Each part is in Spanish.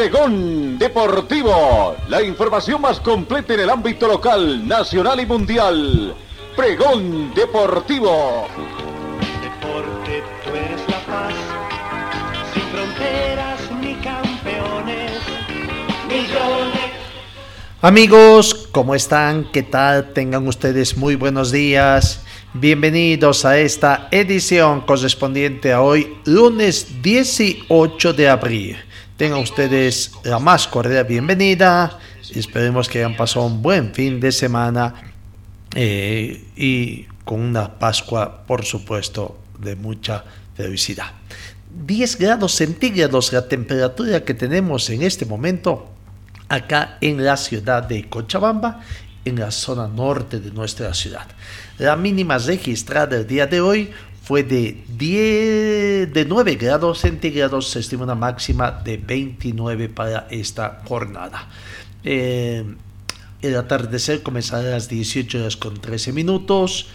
Pregón Deportivo, la información más completa en el ámbito local, nacional y mundial. Pregón Deportivo. Deporte, tú eres la paz, sin fronteras ni campeones, millones. Amigos, ¿cómo están? ¿Qué tal? Tengan ustedes muy buenos días. Bienvenidos a esta edición correspondiente a hoy, lunes 18 de abril. Tengan ustedes la más cordial bienvenida. Esperemos que hayan pasado un buen fin de semana eh, y con una Pascua, por supuesto, de mucha felicidad. 10 grados centígrados la temperatura que tenemos en este momento acá en la ciudad de Cochabamba, en la zona norte de nuestra ciudad. La mínima registrada el día de hoy fue de, 10, de 9 grados centígrados, se estima una máxima de 29 para esta jornada. Eh, el atardecer comenzará a las 18 horas con 13 minutos.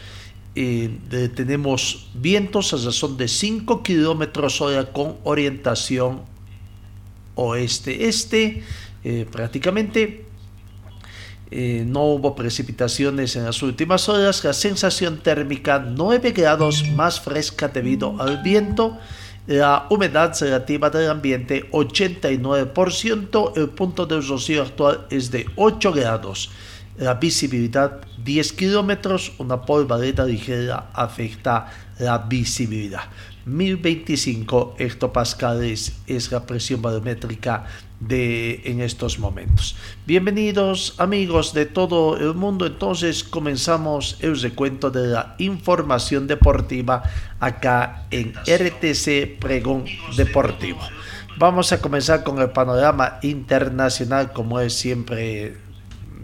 Eh, tenemos vientos a razón de 5 kilómetros hora con orientación oeste-este, eh, prácticamente. Eh, no hubo precipitaciones en las últimas horas. La sensación térmica 9 grados más fresca debido al viento. La humedad relativa del ambiente 89%. El punto de rocío actual es de 8 grados. La visibilidad 10 kilómetros. Una polvareda ligera afecta la visibilidad. 1025 hectopascales es la presión barométrica de en estos momentos. Bienvenidos amigos de todo el mundo. Entonces comenzamos el recuento de la información deportiva acá en RTC Pregón Deportivo. Vamos a comenzar con el panorama internacional como es siempre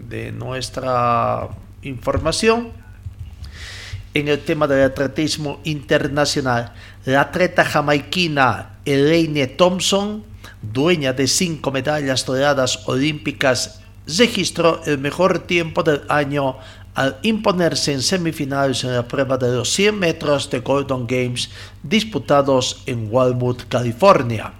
de nuestra información. En el tema del atletismo internacional, la atleta jamaiquina Elaine Thompson dueña de cinco medallas doradas olímpicas, registró el mejor tiempo del año al imponerse en semifinales en la prueba de los 100 metros de Golden Games disputados en Walmart, California.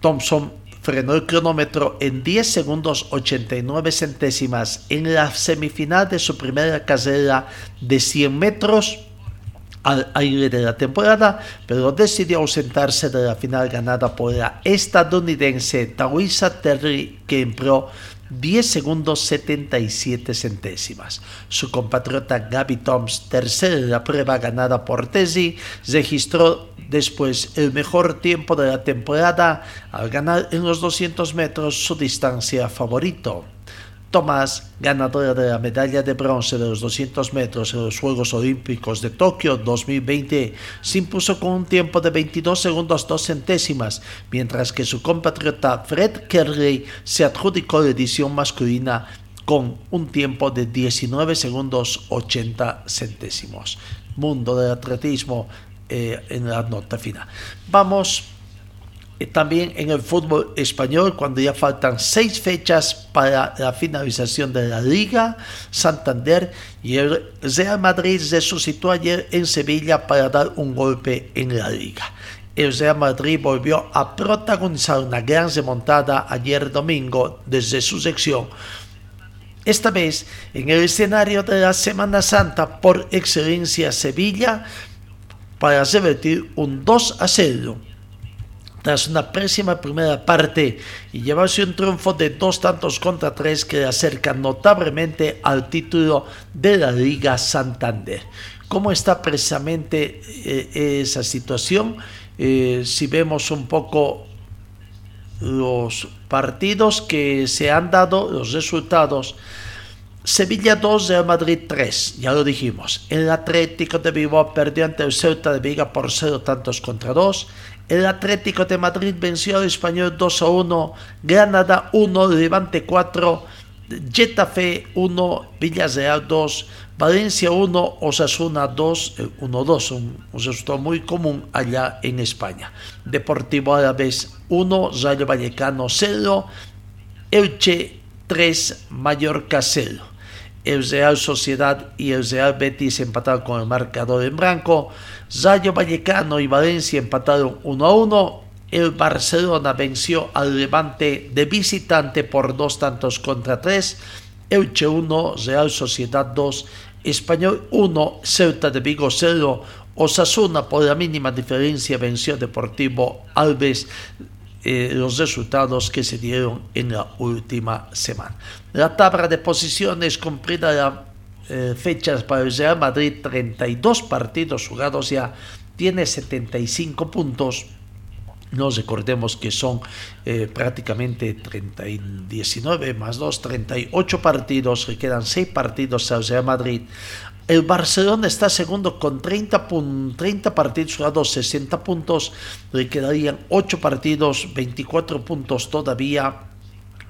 Thompson frenó el cronómetro en 10 segundos 89 centésimas en la semifinal de su primera carrera de 100 metros al aire de la temporada, pero decidió ausentarse de la final ganada por la estadounidense Tawisa Terry, que empleó 10 segundos 77 centésimas. Su compatriota Gabby Toms, tercera en la prueba ganada por Tesi, registró después el mejor tiempo de la temporada al ganar en los 200 metros su distancia favorito. Tomás, ganadora de la medalla de bronce de los 200 metros en los Juegos Olímpicos de Tokio 2020, se impuso con un tiempo de 22 segundos 2 centésimas, mientras que su compatriota Fred Kerley se adjudicó la edición masculina con un tiempo de 19 segundos 80 centésimos. Mundo del atletismo eh, en la nota final. Vamos también en el fútbol español cuando ya faltan seis fechas para la finalización de la Liga Santander y el Real Madrid resucitó ayer en Sevilla para dar un golpe en la Liga. El Real Madrid volvió a protagonizar una gran remontada ayer domingo desde su sección esta vez en el escenario de la Semana Santa por excelencia Sevilla para revertir un 2 a 0 tras una pésima primera parte y llevarse un triunfo de dos tantos contra tres que le acerca notablemente al título de la Liga Santander. ¿Cómo está precisamente eh, esa situación? Eh, si vemos un poco los partidos que se han dado, los resultados, Sevilla 2, Real Madrid 3, ya lo dijimos. El Atlético de Bilbao perdió ante el Ceuta de Viga por 0 tantos contra 2. El Atlético de Madrid venció al Español 2 a 1, Granada 1, Levante 4, Getafe 1, Villarreal 2, Valencia 1, Osasuna 2, 1-2, un, un, resultado muy común allá en España. Deportivo Árabes 1, Rayo Vallecano 0, Elche 3, Mallorca 0. El Real Sociedad y el Real Betis empataron con el marcador en blanco. Rayo Vallecano y Valencia empataron 1 a 1. El Barcelona venció al Levante de visitante por dos tantos contra tres. Elche 1, Real Sociedad 2, Español 1, Celta de Vigo 0. Osasuna por la mínima diferencia venció Deportivo Alves eh, los resultados que se dieron en la última semana. La tabla de posiciones cumplida la eh, fechas para el Real Madrid, 32 partidos jugados ya, tiene 75 puntos. No recordemos que son eh, prácticamente 30 y 19 más 2, 38 partidos, que quedan 6 partidos al Real Madrid. El Barcelona está segundo con 30, 30 partidos jugados, 60 puntos. Le quedarían 8 partidos, 24 puntos todavía.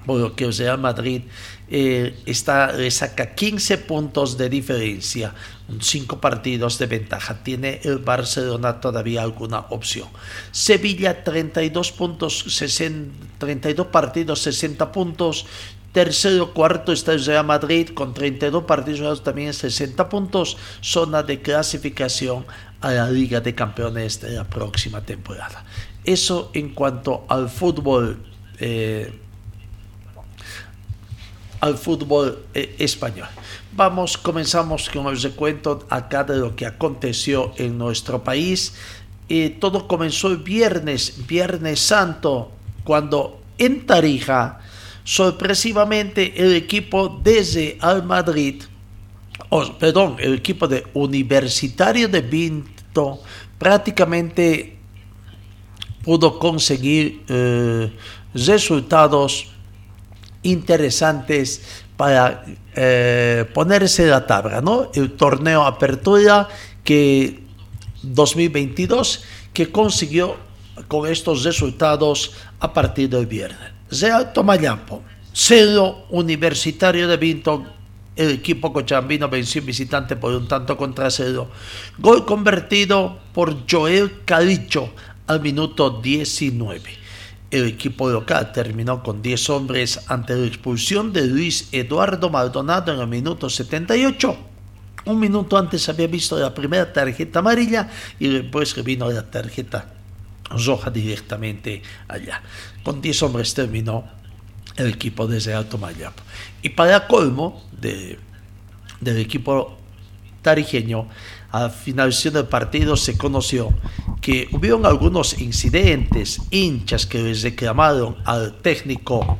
Por lo que el Real Madrid eh, está, le saca 15 puntos de diferencia, 5 partidos de ventaja. Tiene el Barcelona todavía alguna opción. Sevilla 32 puntos, 60, 32 partidos, 60 puntos. Tercero, cuarto está el Real Madrid con 32 partidos también 60 puntos, zona de clasificación a la Liga de Campeones de la próxima temporada. Eso en cuanto al fútbol, eh, al fútbol eh, español. Vamos, comenzamos con el recuento acá de lo que aconteció en nuestro país. Eh, todo comenzó el viernes, Viernes Santo, cuando en Tarija sorpresivamente el equipo desde al Madrid, perdón, el equipo de Universitario de Vinto prácticamente pudo conseguir eh, resultados interesantes para eh, ponerse la tabla, ¿no? El torneo Apertura que 2022 que consiguió con estos resultados a partir del viernes. Real Tomayapo, cero Universitario de Vinton, el equipo cochambino venció visitante por un tanto contra cero. Gol convertido por Joel Calicho al minuto 19. El equipo local terminó con 10 hombres ante la expulsión de Luis Eduardo Maldonado en el minuto 78. Un minuto antes había visto la primera tarjeta amarilla y después vino la tarjeta roja directamente allá. Con 10 hombres terminó el equipo desde Alto Mayapo. Y para colmo de, del equipo tarijeño, al finalización del partido se conoció que hubieron algunos incidentes, hinchas que les reclamaron al técnico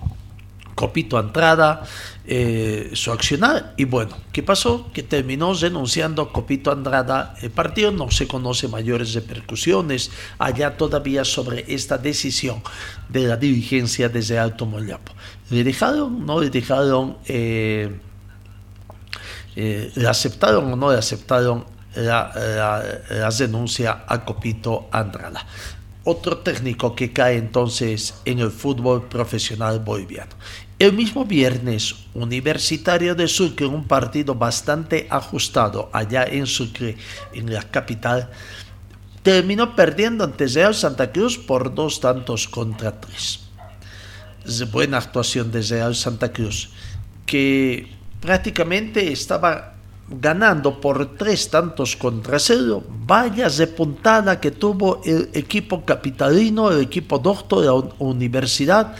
Copito Andrada eh, su accionar. Y bueno, ¿qué pasó? Que terminó renunciando Copito Andrada. El partido no se conoce mayores repercusiones allá todavía sobre esta decisión de la dirigencia desde Alto Mollapo. ¿Le dejaron? ¿No le dejaron? Eh, eh, ¿Le aceptaron o no le aceptaron la, la, la denuncia a Copito Andrada? Otro técnico que cae entonces en el fútbol profesional boliviano. El mismo viernes, Universitario de Sucre, un partido bastante ajustado allá en Sucre, en la capital, terminó perdiendo ante Real Santa Cruz por dos tantos contra tres. Buena actuación de Real Santa Cruz, que prácticamente estaba ganando por tres tantos contra cero. Vaya repuntada que tuvo el equipo capitalino, el equipo doctor de la universidad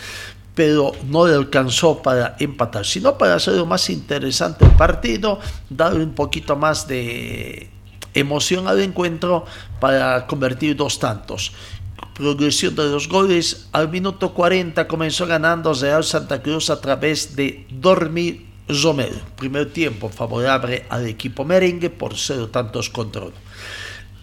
pero no le alcanzó para empatar, sino para hacer más interesante el partido, darle un poquito más de emoción al encuentro para convertir dos tantos. Progresión de los goles, al minuto 40 comenzó ganando Real Santa Cruz a través de Dormir Romero. Primer tiempo favorable al equipo merengue por cero tantos contra uno.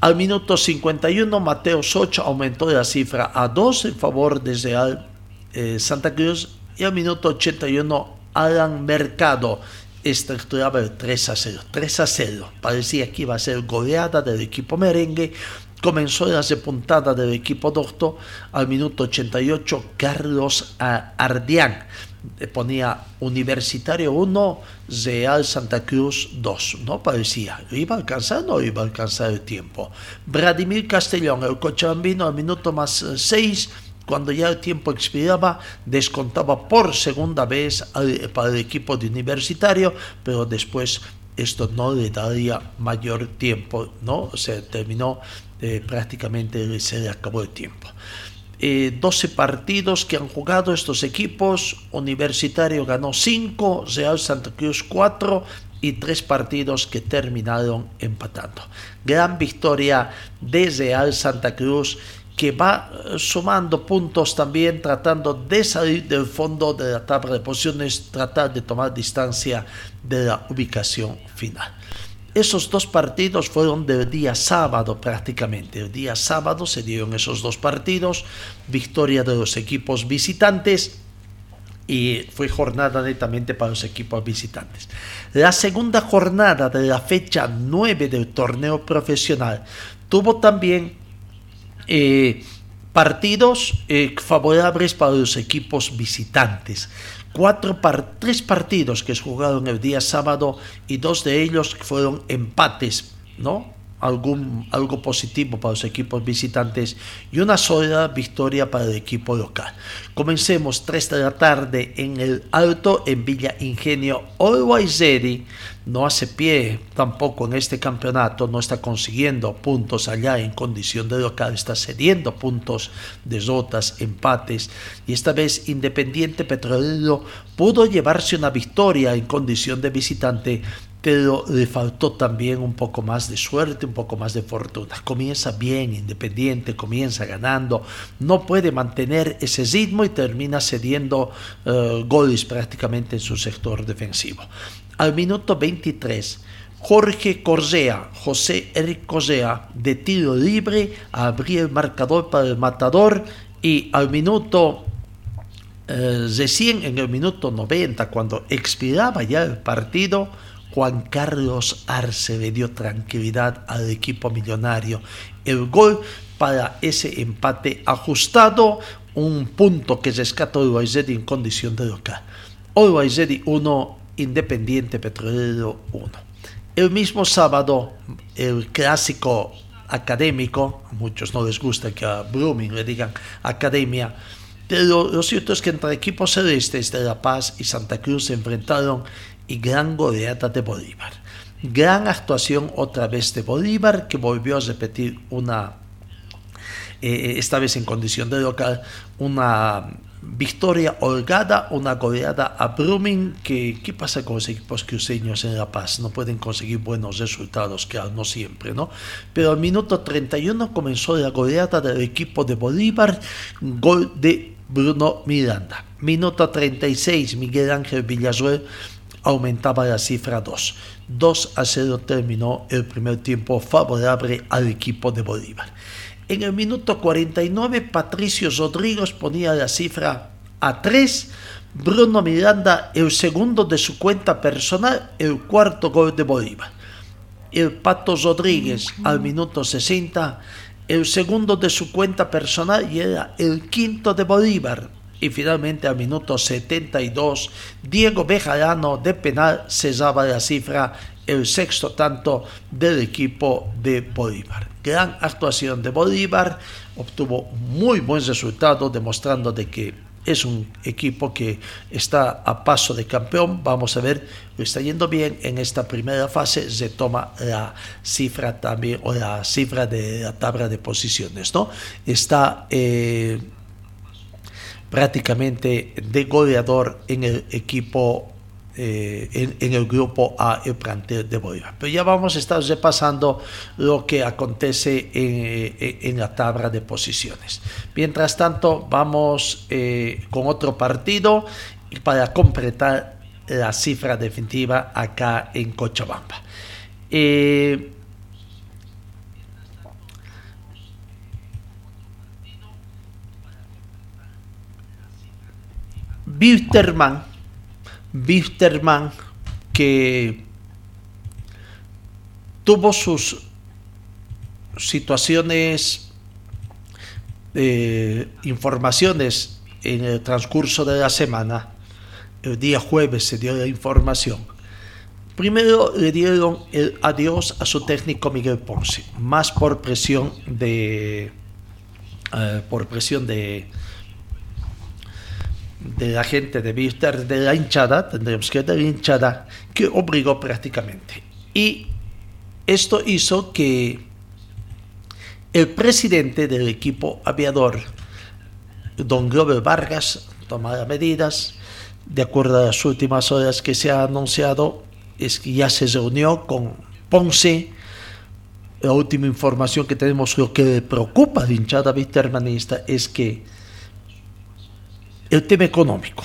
Al minuto 51, Mateo Socha aumentó la cifra a 2 en favor de Real eh, Santa Cruz y al minuto 81 Alan Mercado estructuraba el 3 a 0. 3 a 0. Parecía que iba a ser goleada del equipo merengue comenzó la repuntada del equipo docto al minuto 88 Carlos Ardián ponía Universitario 1, Real Santa Cruz 2. No parecía, iba a alcanzar, no iba a alcanzar el tiempo. Vladimir Castellón, el cochabambino, al minuto más 6, cuando ya el tiempo expiraba, descontaba por segunda vez para el equipo de Universitario, pero después esto no le daría mayor tiempo, ¿no? Se terminó eh, prácticamente, se le acabó el tiempo. 12 eh, partidos que han jugado estos equipos. Universitario ganó 5, Real Santa Cruz 4 y 3 partidos que terminaron empatando. Gran victoria de Real Santa Cruz que va eh, sumando puntos también, tratando de salir del fondo de la tabla de posiciones, tratar de tomar distancia de la ubicación final. Esos dos partidos fueron del día sábado prácticamente. El día sábado se dieron esos dos partidos, victoria de los equipos visitantes y fue jornada netamente para los equipos visitantes. La segunda jornada de la fecha 9 del torneo profesional tuvo también eh, partidos eh, favorables para los equipos visitantes cuatro tres partidos que se jugaron el día sábado y dos de ellos fueron empates, ¿no? Algún, algo positivo para los equipos visitantes y una sola victoria para el equipo local. Comencemos 3 de la tarde en el Alto, en Villa Ingenio. Ready no hace pie tampoco en este campeonato, no está consiguiendo puntos allá en condición de local, está cediendo puntos, derrotas, empates y esta vez Independiente Petrolero pudo llevarse una victoria en condición de visitante pero le faltó también un poco más de suerte, un poco más de fortuna. Comienza bien, independiente, comienza ganando, no puede mantener ese ritmo y termina cediendo eh, goles prácticamente en su sector defensivo. Al minuto 23, Jorge Corsea, José Eric Corsea, de tiro libre, abría el marcador para el matador y al minuto eh, recién en el minuto 90, cuando expiraba ya el partido, Juan Carlos Arce le dio tranquilidad al equipo millonario. El gol para ese empate ajustado, un punto que rescata Always en condición de local. Always 1, Independiente Petrolero 1. El mismo sábado, el clásico académico, a muchos no les gusta que a Blooming le digan academia, pero lo cierto es que entre equipos celestes de La Paz y Santa Cruz se enfrentaron y gran goleada de Bolívar. Gran actuación otra vez de Bolívar que volvió a repetir una, eh, esta vez en condición de local, una victoria holgada, una goleada a Brumming, que ¿qué pasa con los equipos cruceños en La Paz? No pueden conseguir buenos resultados, que no siempre, ¿no? Pero al minuto 31 comenzó la goleada del equipo de Bolívar, gol de Bruno Miranda. Minuto 36, Miguel Ángel Villasuel aumentaba la cifra 2. 2 a 0 terminó el primer tiempo favorable al equipo de Bolívar. En el minuto 49, Patricio Rodríguez ponía la cifra a 3. Bruno Miranda, el segundo de su cuenta personal, el cuarto gol de Bolívar. El Pato Rodríguez, al minuto 60, el segundo de su cuenta personal y era el quinto de Bolívar. Y finalmente al minuto 72, Diego Bejarano de penal cesaba la cifra el sexto tanto del equipo de Bolívar. Gran actuación de Bolívar, obtuvo muy buen resultado demostrando de que es un equipo que está a paso de campeón. Vamos a ver, lo está yendo bien en esta primera fase. Se toma la cifra también, o la cifra de la tabla de posiciones, ¿no? Está eh, prácticamente de goleador en el equipo eh, en, el grupo A, el plantel de Bolívar. Pero ya vamos a estar repasando lo que acontece en, la tabla de posiciones. Mientras tanto, vamos eh, con otro partido para completar la cifra definitiva acá en Cochabamba. Eh, Wisterman, que tuvo sus, situaciones, eh, informaciones en el transcurso de la semana. El día jueves se dio la información. Primero le dieron el adiós a su técnico Miguel Ponce, más por presión de, eh, por presión de, de la gente de Víster, de la hinchada, tendremos que de la hinchada, que obligó prácticamente. Y esto hizo que el presidente del equipo aviador, don Glover Vargas, tomara medidas. De acuerdo a las últimas horas que se ha anunciado, es que ya se reunió con Ponce. La última información que tenemos, lo que le preocupa a la hinchada hermanista es que el tema económico,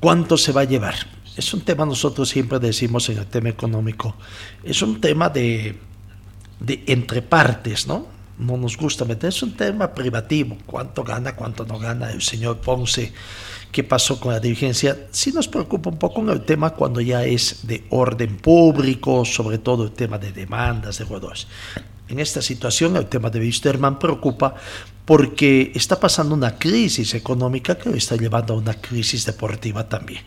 ¿cuánto se va a llevar? Es un tema, nosotros siempre decimos en el tema económico, es un tema de, de entre partes, ¿no? No nos gusta meter, es un tema privativo, cuánto gana, cuánto no gana el señor Ponce, qué pasó con la dirigencia. Sí nos preocupa un poco el tema cuando ya es de orden público, sobre todo el tema de demandas de jugadores. En esta situación el tema de Wisterman preocupa porque está pasando una crisis económica que lo está llevando a una crisis deportiva también.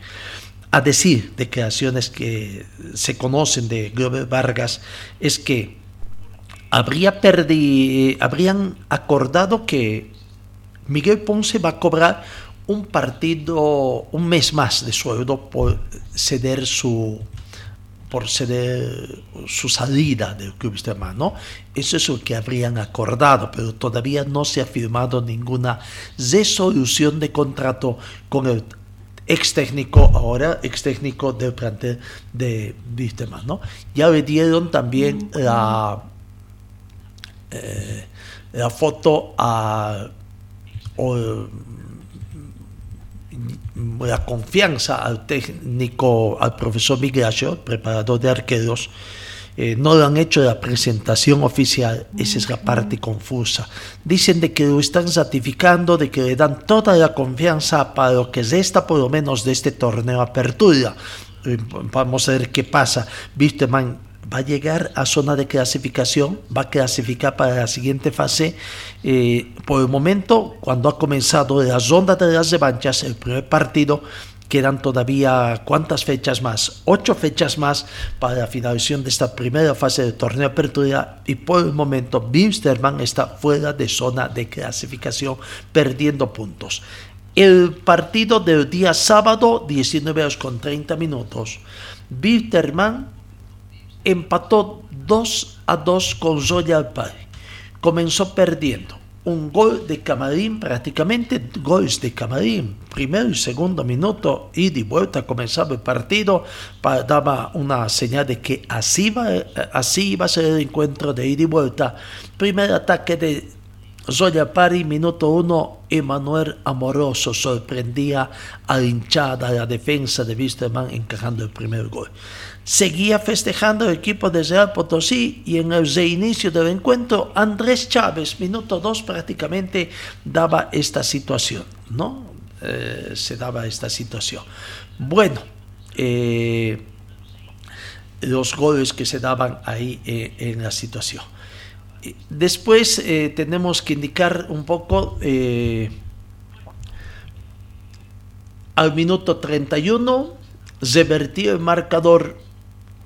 A decir declaraciones que se conocen de Glover Vargas es que habría perdi, habrían acordado que Miguel Ponce va a cobrar un partido, un mes más de sueldo por ceder su, por ceder su salida del club ¿no? Eso es lo que habrían acordado, pero todavía no se ha firmado ninguna resolución de contrato con el ex técnico, ahora ex técnico del plantel de Wisterman, ¿no? Ya le dieron también la, eh, la foto a la confianza al técnico, al profesor Migracio, preparador de arqueros, eh, no lo han hecho la presentación oficial, esa es la parte confusa. Dicen de que lo están ratificando, de que le dan toda la confianza para lo que resta por lo menos de este torneo apertura. Eh, vamos a ver qué pasa. man va a llegar a zona de clasificación, va a clasificar para la siguiente fase. Eh, por el momento, cuando ha comenzado la ronda de las revanchas, el primer partido, quedan todavía cuántas fechas más, ocho fechas más para la finalización de esta primera fase del torneo de apertura y por el momento Bimsterman está fuera de zona de clasificación perdiendo puntos. El partido del día sábado, 19 horas con 30 minutos. Bimsterman empató 2 a 2 con Royal Party. Comenzó perdiendo. Un gol de Camarín, prácticamente goles de Camarín. Primero y segundo minuto, y de vuelta comenzaba el partido. Daba una señal de que así, va, así iba a ser el encuentro de ida y vuelta. Primer ataque de Royal Party, minuto 1. Emanuel Amoroso sorprendía a la hinchada, la defensa de Wisterman encajando el primer gol seguía festejando el equipo de Real Potosí y en el reinicio del encuentro Andrés Chávez, minuto 2 prácticamente, daba esta situación, ¿no? Eh, se daba esta situación. Bueno, eh, los goles que se daban ahí eh, en la situación. Después tenemos que indicar un poco al minuto 31, revertió el marcador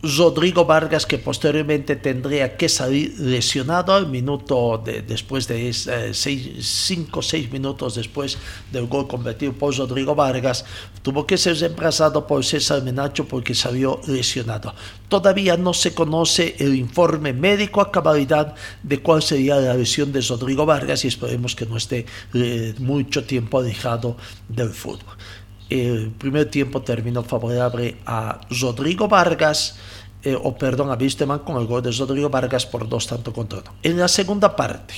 Rodrigo Vargas, que posteriormente tendría que salir lesionado al minuto de, después de 5 o 6 minutos después del gol convertido por Rodrigo Vargas, tuvo que ser reemplazado por César Menacho porque salió lesionado. Todavía no se conoce el informe médico a cabalidad de cuál sería la lesión de Rodrigo Vargas y esperemos que no esté eh, mucho tiempo alejado del fútbol. El primer tiempo terminó favorable a Rodrigo Vargas, eh, o perdón, a Wisterman con el gol de Rodrigo Vargas por dos tanto contra uno. En la segunda parte,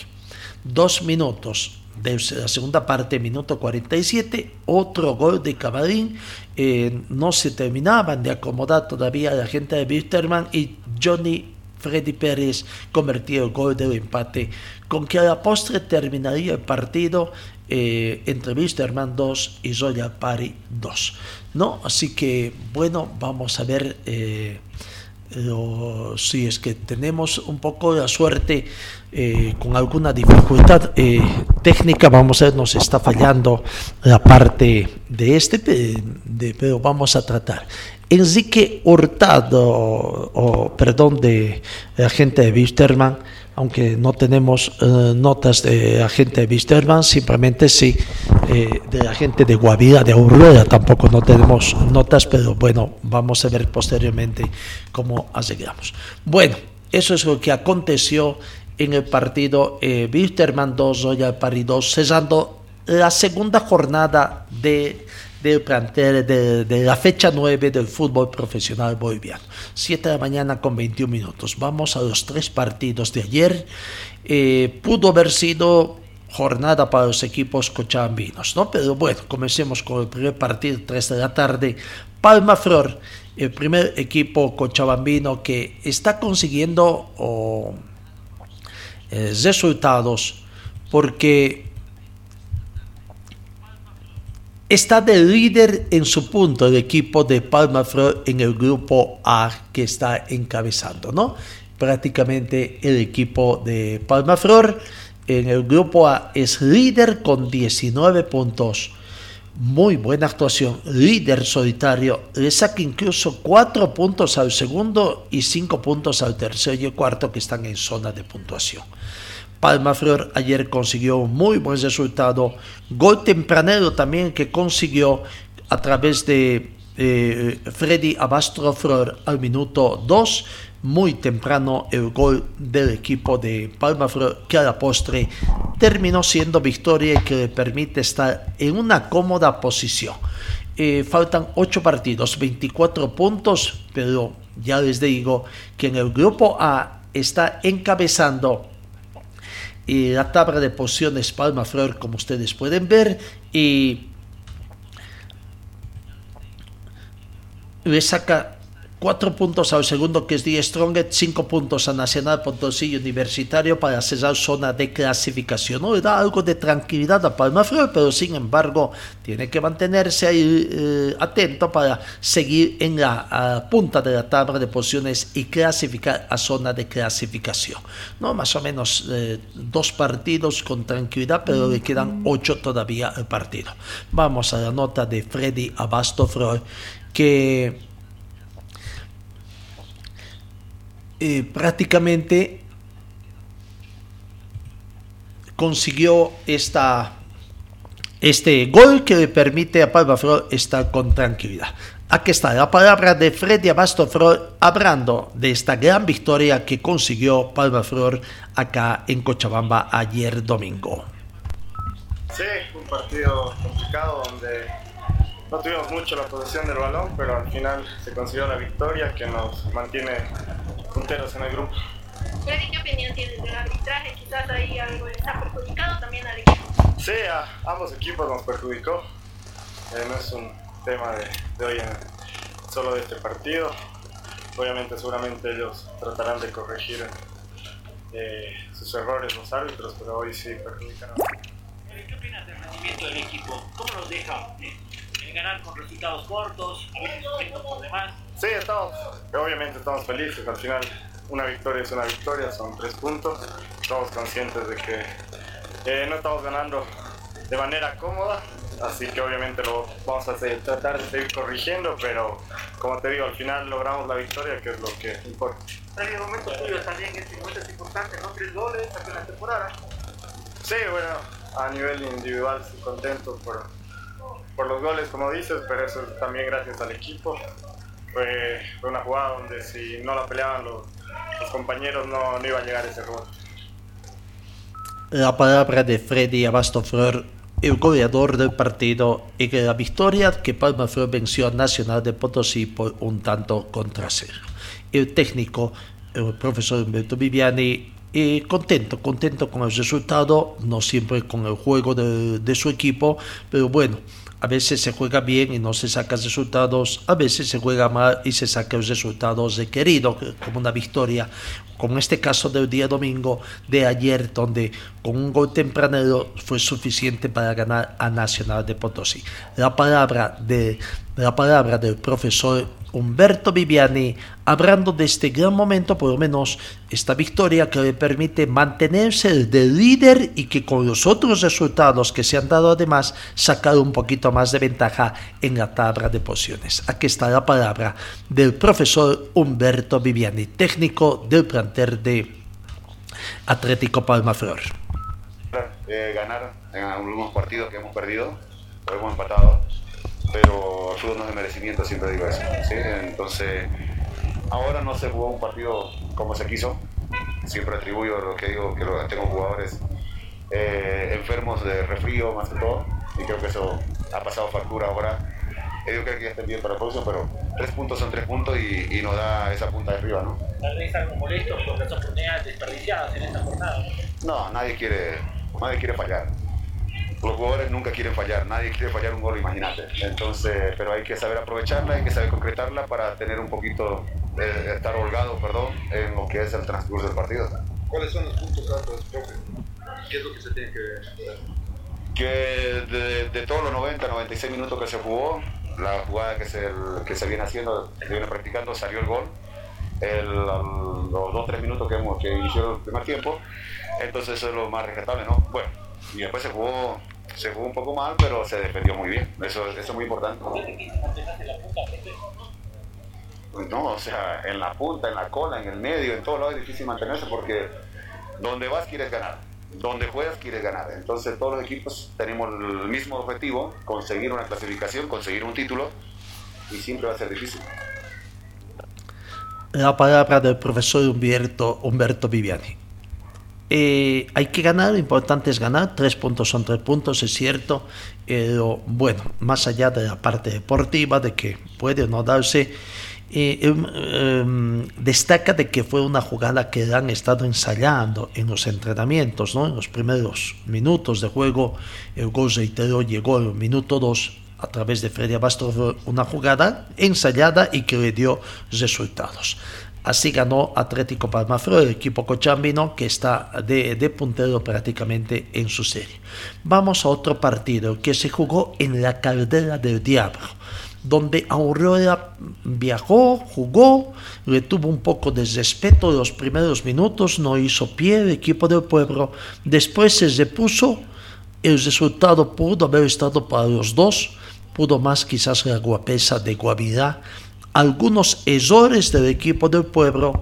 dos minutos de la segunda parte, minuto 47, otro gol de Camarín. Eh, no se terminaban de acomodar todavía la gente de Wisterman y Johnny Freddy Pérez convertía el gol del empate, con que a la postre terminaría el partido eh, entre Wisterman 2 y Royal Party 2. ¿no? Así que, bueno, vamos a ver. Eh, si es que tenemos un poco de suerte eh, con alguna dificultad eh, técnica, vamos a ver, nos está fallando la parte de este, pero vamos a tratar. Enrique Hurtado, o, perdón, de la gente de Wisterman, aunque no tenemos eh, notas de la gente de Wisterman, simplemente sí de la gente de Guavira, de Aurora, tampoco no tenemos notas, pero bueno, vamos a ver posteriormente cómo arreglamos. Bueno, eso es lo que aconteció en el partido eh, Wisterman 2, Royal Paris 2, cesando la segunda jornada de, del plantel de, la fecha 9 del fútbol profesional boliviano. 7 de la mañana con 21 minutos. Vamos a los tres partidos de ayer. Eh, pudo haber sido jornada para los equipos cochabambinos, ¿no? Pero bueno, comencemos con el primer partido, 3 de la tarde. Palma Flor, el primer equipo cochabambino que está consiguiendo... Eh, resultados porque está de líder en su punto el equipo de Palma Flor en el grupo A que está encabezando, ¿no? Prácticamente el equipo de Palma Flor en el grupo A es líder con 19 puntos. Muy buena actuación, líder solitario, le saca incluso 4 puntos al segundo y 5 puntos al tercero y cuarto que están en zona de puntuación. Palma Flor ayer consiguió un muy buen resultado. Gol tempranero también que consiguió a través de eh, Freddy Abastro Flor al minuto 2. Muy temprano el gol del equipo de Palma Flor que a la postre terminó siendo victoria que le permite estar en una cómoda posición. Eh, faltan 8 partidos, 24 puntos, pero ya les digo que en el grupo A está encabezando y la tabla de posiciones Palma Flor, como ustedes pueden ver, y le saca Cuatro puntos al segundo, que es Die Stronget, cinco puntos a Nacional Potosí Universitario para cerrar zona de clasificación. No le da algo de tranquilidad a Palma Flor, pero sin embargo tiene que mantenerse ahí eh, atento para seguir en la punta de la tabla de posiciones y clasificar a zona de clasificación. No, más o menos eh, dos partidos con tranquilidad, pero le quedan ocho todavía al partido. Vamos a la nota de Freddy Abasto Flor, que Eh, prácticamente consiguió esta, este gol que le permite a Palma Flor estar con tranquilidad. Aquí está la palabra de Freddy Abasto Flor hablando de esta gran victoria que consiguió Palma Flor acá en Cochabamba ayer domingo. Sí, un partido complicado donde no tuvimos mucho la posesión del balón, pero al final se consiguió la victoria que nos mantiene punteros en el grupo. Freddy, ¿qué opinión tienes del arbitraje? Quizás ahí algo ha perjudicado también al equipo. Sí, a ambos equipos nos perjudicó. Eh, no es un tema de, de hoy en, solo de este partido. Obviamente, seguramente ellos tratarán de corregir eh, sus errores los árbitros, pero hoy sí perjudican. ¿Qué opinas del rendimiento del equipo? ¿Cómo nos deja en ganar con resultados cortos, a veces por demás? Sí, estamos, obviamente estamos felices. Al final, una victoria es una victoria, son tres puntos. Estamos conscientes de que eh, no estamos ganando de manera cómoda, así que obviamente lo vamos a tratar de seguir corrigiendo, pero como te digo, al final logramos la victoria, que es lo que importa. el momento tuyo también, este momento es importante, ¿no? Tres goles en la temporada. Sí, bueno, a nivel individual estoy contento por, por los goles, como dices, pero eso también gracias al equipo fue, una jugada donde si no la peleaban los, compañeros no, no, iba a llegar ese gol. La palabra de Freddy Abastoflor, el goleador del partido, que la victoria que Palma Flor venció a Nacional de Potosí por un tanto contra cero. El técnico, el profesor Humberto Viviani, eh, contento, contento con el resultado, no siempre con el juego de, de su equipo, pero bueno, a veces se juega bien y no se saca resultados, a veces se juega mal y se saca los resultados requeridos, como una victoria, como este caso del día domingo de ayer, donde con un gol tempranero fue suficiente para ganar a Nacional de Potosí. La palabra, de, la palabra del profesor Humberto Viviani, hablando de este gran momento, por lo menos esta victoria que le permite mantenerse de líder y que con los otros resultados que se han dado además sacar un poquito más de ventaja en la tabla de posiciones. Aquí está la palabra del profesor Humberto Viviani, técnico del planter de Atlético Palmaflor. Eh, ganar en algunos partidos que hemos perdido, o hemos empatado, pero fútbol no es de merecimiento, siempre digo eso. Entonces, ahora no se jugó un partido como se quiso, siempre atribuyo lo que digo, que tengo jugadores eh, enfermos de refrío más que todo, y creo que eso ha pasado factura ahora. Yo creo que ya estén bien para el próximo, pero tres puntos son tres puntos y, nos da esa punta de arriba, ¿no? Tal vez algo molesto por las oportunidades desperdiciadas en esta jornada. No, nadie quiere, nadie quiere fallar los jugadores nunca quieren fallar, nadie quiere fallar un gol, imagínate. Entonces, pero hay que saber aprovecharla, hay que saber concretarla para tener un poquito, eh, estar holgado, perdón, en lo que es el transcurso del partido. ¿Cuáles son los puntos altos, profe? ¿Qué es lo que se tiene que ver? Que de, todos los 90, 96 minutos que se jugó, la jugada que se, que se viene haciendo, se viene practicando, salió el gol. El, los 2-3 minutos que, hemos, que inició el primer tiempo, entonces eso es lo más rescatable, ¿no? Bueno, y después se jugó, se jugó un poco mal, pero se defendió muy bien. Eso, eso es muy importante. Pues no, o sea, en la punta, en la cola, en el medio, en todo lado es difícil mantenerse porque donde vas quieres ganar, donde juegas quieres ganar. Entonces todos los equipos tenemos el mismo objetivo, conseguir una clasificación, conseguir un título y siempre va a ser difícil. La palabra del profesor Humberto, Humberto Viviani. Eh, hay que ganar, lo importante es ganar, tres puntos son tres puntos, es cierto, pero bueno, más allá de la parte deportiva, de que puede o no darse, eh, em, em, destaca de que fue una jugada que han estado ensayando en los entrenamientos, ¿no? en los primeros minutos de juego, el gol reitero llegó en minuto 2 a través de Freddy Abastro, una jugada ensayada y que le dio resultados. Así ganó Atlético Palmaflor, el equipo cochambino que está de, puntero prácticamente en su serie. Vamos a otro partido que se jugó en la Caldera del Diablo, donde Aurora viajó, jugó, le tuvo un poco de respeto los primeros minutos, no hizo pie el equipo del pueblo, después se repuso, el resultado pudo haber estado para los dos, pudo más quizás la guapesa de Guavirá, algunos errores del equipo del pueblo,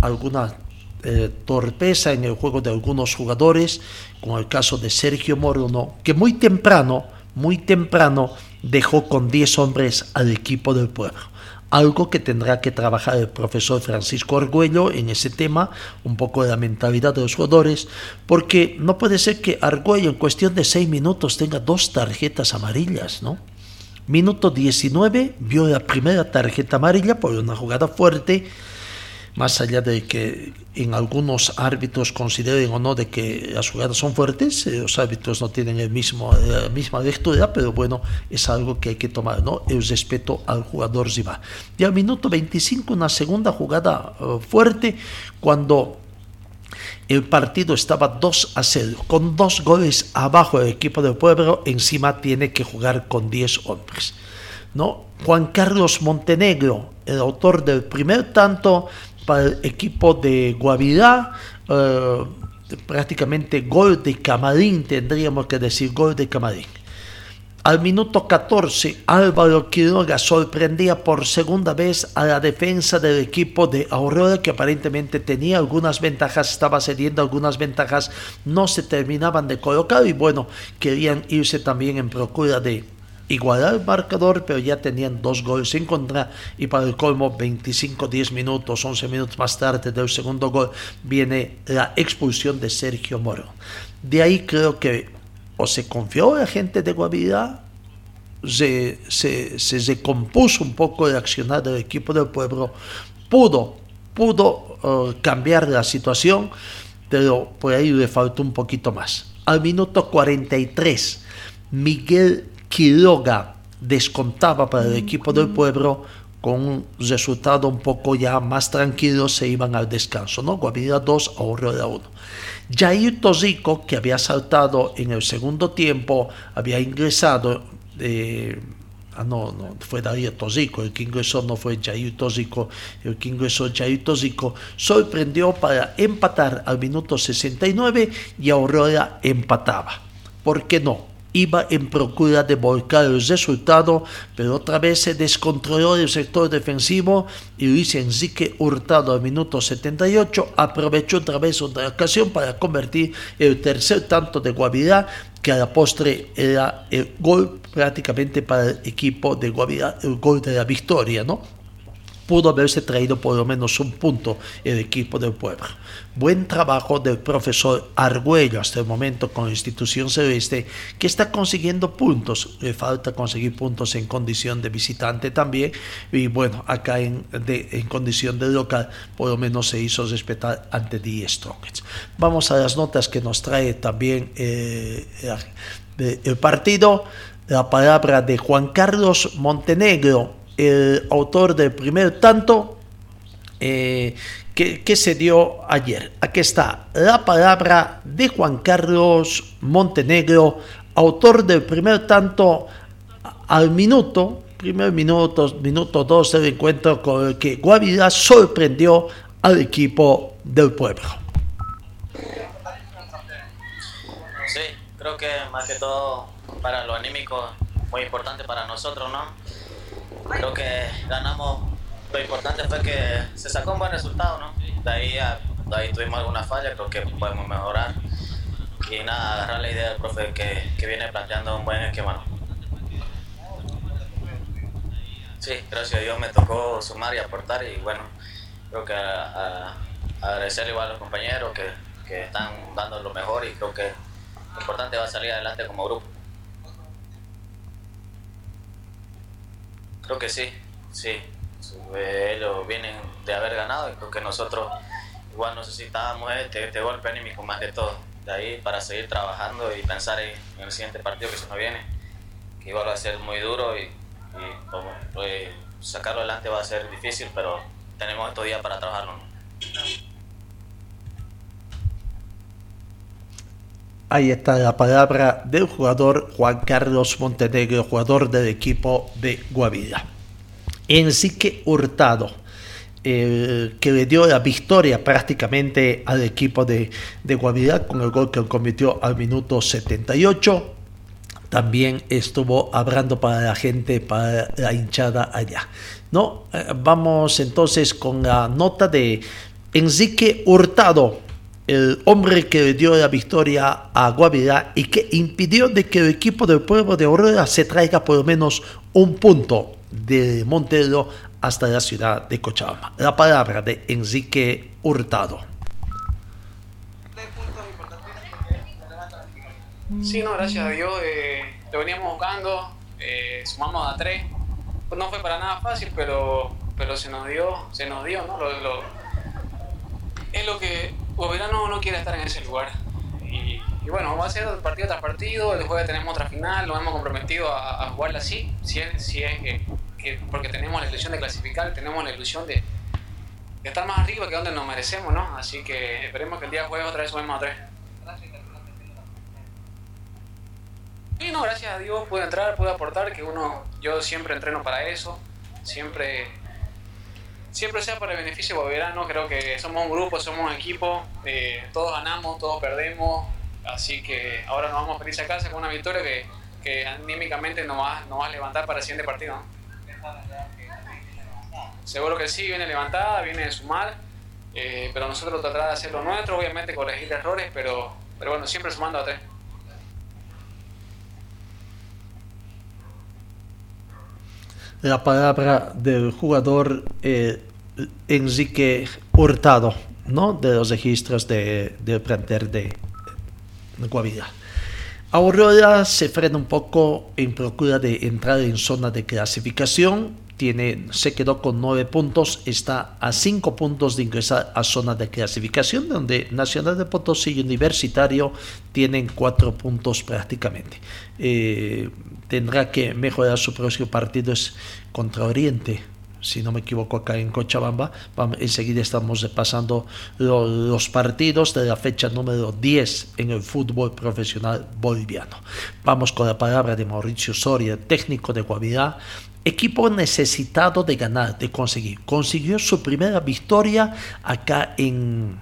alguna eh, torpeza en el juego de algunos jugadores, como el caso de Sergio Morono, que muy temprano, muy temprano dejó con 10 hombres al equipo del pueblo. Algo que tendrá que trabajar el profesor Francisco Argüello en ese tema, un poco de la mentalidad de los jugadores, porque no puede ser que Argüello en cuestión de 6 minutos tenga dos tarjetas amarillas, ¿no? Minuto 19 vio la primera tarjeta amarilla por una jugada fuerte, más allá de que en algunos árbitros consideren o no de que las jugadas son fuertes, eh, los árbitros no tienen el mismo, la misma lectura, pero bueno, es algo que hay que tomar, ¿no? El respeto al jugador rival. Y al minuto 25 una segunda jugada eh, fuerte cuando el partido estaba 2 a 0, con dos goles abajo del equipo del pueblo, encima tiene que jugar con 10 hombres. ¿no? Juan Carlos Montenegro, el autor del primer tanto para el equipo de Guavirá, eh, prácticamente gol de Camarín, tendríamos que decir gol de Camarín. Al minuto 14, Álvaro Quiroga sorprendía por segunda vez a la defensa del equipo de Aurora, que aparentemente tenía algunas ventajas, estaba cediendo algunas ventajas, no se terminaban de colocar y bueno, querían irse también en procura de igualar el marcador, pero ya tenían dos goles en contra y para el colmo 25-10 minutos, 11 minutos más tarde del segundo gol viene la expulsión de Sergio Moro. De ahí creo que o se confió la gente de Guavirá, se, se, se recompuso un poco el accionar del equipo del pueblo, pudo, pudo eh, cambiar la situación, pero por ahí le faltó un poquito más. Al minuto 43, Miguel Quiroga descontaba para el equipo del pueblo con un resultado un poco ya más tranquilo, se iban al descanso, ¿no? Guavirá 2, Aurora 1. Jair Tosico, que había saltado en el segundo tiempo, había ingresado eh, Ah, no, no, fue Darío Tosico, el que ingresó no fue Jair Tosico, el que ingresó Jair Tosico, sorprendió para empatar al minuto 69 y Aurora empataba. ¿Por qué no? Iba en procura de volcar el resultado, pero otra vez se descontroló el sector defensivo y Luis Enrique Hurtado al minuto 78 aprovechó otra vez otra ocasión para convertir el tercer tanto de Guavirá que a la postre era el gol prácticamente para el equipo de Guavirá, el gol de la victoria, ¿no? Pudo haberse traído por lo menos un punto el equipo del pueblo. Buen trabajo del profesor Argüello hasta el momento con la institución celeste que está consiguiendo puntos. Le falta conseguir puntos en condición de visitante también. Y bueno, acá en, en condición de local por lo menos se hizo respetar ante The Strongest. Vamos a las notas que nos trae también eh, el partido. La palabra de Juan Carlos Montenegro el autor del primer tanto eh, que, se dio ayer. Aquí está la palabra de Juan Carlos Montenegro, autor del primer tanto al minuto, primer minuto, minuto dos del encuentro con el que Guavirá sorprendió al equipo del pueblo. Sí, creo que más que todo para lo anímico, muy importante para nosotros, ¿no? Creo que ganamos. Lo importante fue que se sacó un buen resultado, ¿no? De ahí, ahí tuvimos alguna falla, creo que podemos mejorar. Y nada, agarrar la idea del profe que, que viene planteando un buen esquema. Sí, gracias a Dios me tocó sumar y aportar y bueno, creo que a, agradecerle igual a los compañeros que, que están dando lo mejor y creo que lo importante va a salir adelante como grupo. Creo que sí, sí. Ellos vienen de haber ganado y creo que nosotros igual necesitábamos este, este golpe anímico más de todo. De ahí para seguir trabajando y pensar en, el siguiente partido que se nos viene, que igual va a ser muy duro y, pues, sacarlo adelante va a ser difícil, pero tenemos estos días para trabajarlo. Ahí está la palabra del jugador Juan Carlos Montenegro, jugador del equipo de Guavira. Enrique Hurtado, que le dio la victoria prácticamente al equipo de, de con el gol que convirtió al minuto 78. También estuvo hablando para la gente, para la hinchada allá. ¿no? Eh, vamos entonces con la nota de Enrique Hurtado el hombre que le dio la victoria a Guavirá y que impidió de que el equipo del pueblo de Aurora se traiga por lo menos un punto de Montero hasta la ciudad de Cochabamba. La palabra de Enrique Hurtado. Sí, no, gracias a Dios eh, lo veníamos buscando, eh, sumamos a tres. No fue para nada fácil, pero, pero se nos dio, se nos dio, ¿no? es lo que Guavirá no quiere estar en ese lugar. Y, bueno, va a ser partido tras partido, el jueves tenemos otra final, nos hemos comprometido a, jugarla así, si es, si es que, porque tenemos la ilusión de clasificar, tenemos la ilusión de, estar más arriba que donde nos merecemos, ¿no? Así que esperemos que el día jueves otra vez subamos a tres. Y no, gracias a Dios pude entrar, pude aportar, que uno, yo siempre entreno para eso, siempre siempre sea para el beneficio no creo que somos un grupo, somos un equipo, eh, todos ganamos, todos perdemos, así que ahora nos vamos felices a casa con una victoria que, que anímicamente nos va, nos va a levantar para el siguiente partido. Seguro que sí, viene levantada, viene de sumar, eh, pero nosotros tratar de hacer lo nuestro, obviamente corregir errores, pero, pero bueno, siempre sumando a tres. La palabra del jugador eh, Enrique Hurtado, ¿no? de los registros de, del de, de Guavira. Aurora se frena un poco en procura de entrar en zona de clasificación. Tiene, se quedó con nueve puntos, está a cinco puntos de ingresar a zona de clasificación, donde Nacional de Potosí y Universitario tienen cuatro puntos prácticamente. Eh, tendrá que mejorar su próximo partido es contra Oriente, si no me equivoco, acá en Cochabamba. Enseguida estamos repasando lo- los partidos de la fecha número 10 en el fútbol profesional boliviano. Vamos con la palabra de Mauricio Soria, técnico de Guavirá. Equipo necesitado de ganar, de conseguir. Consiguió su primera victoria acá en,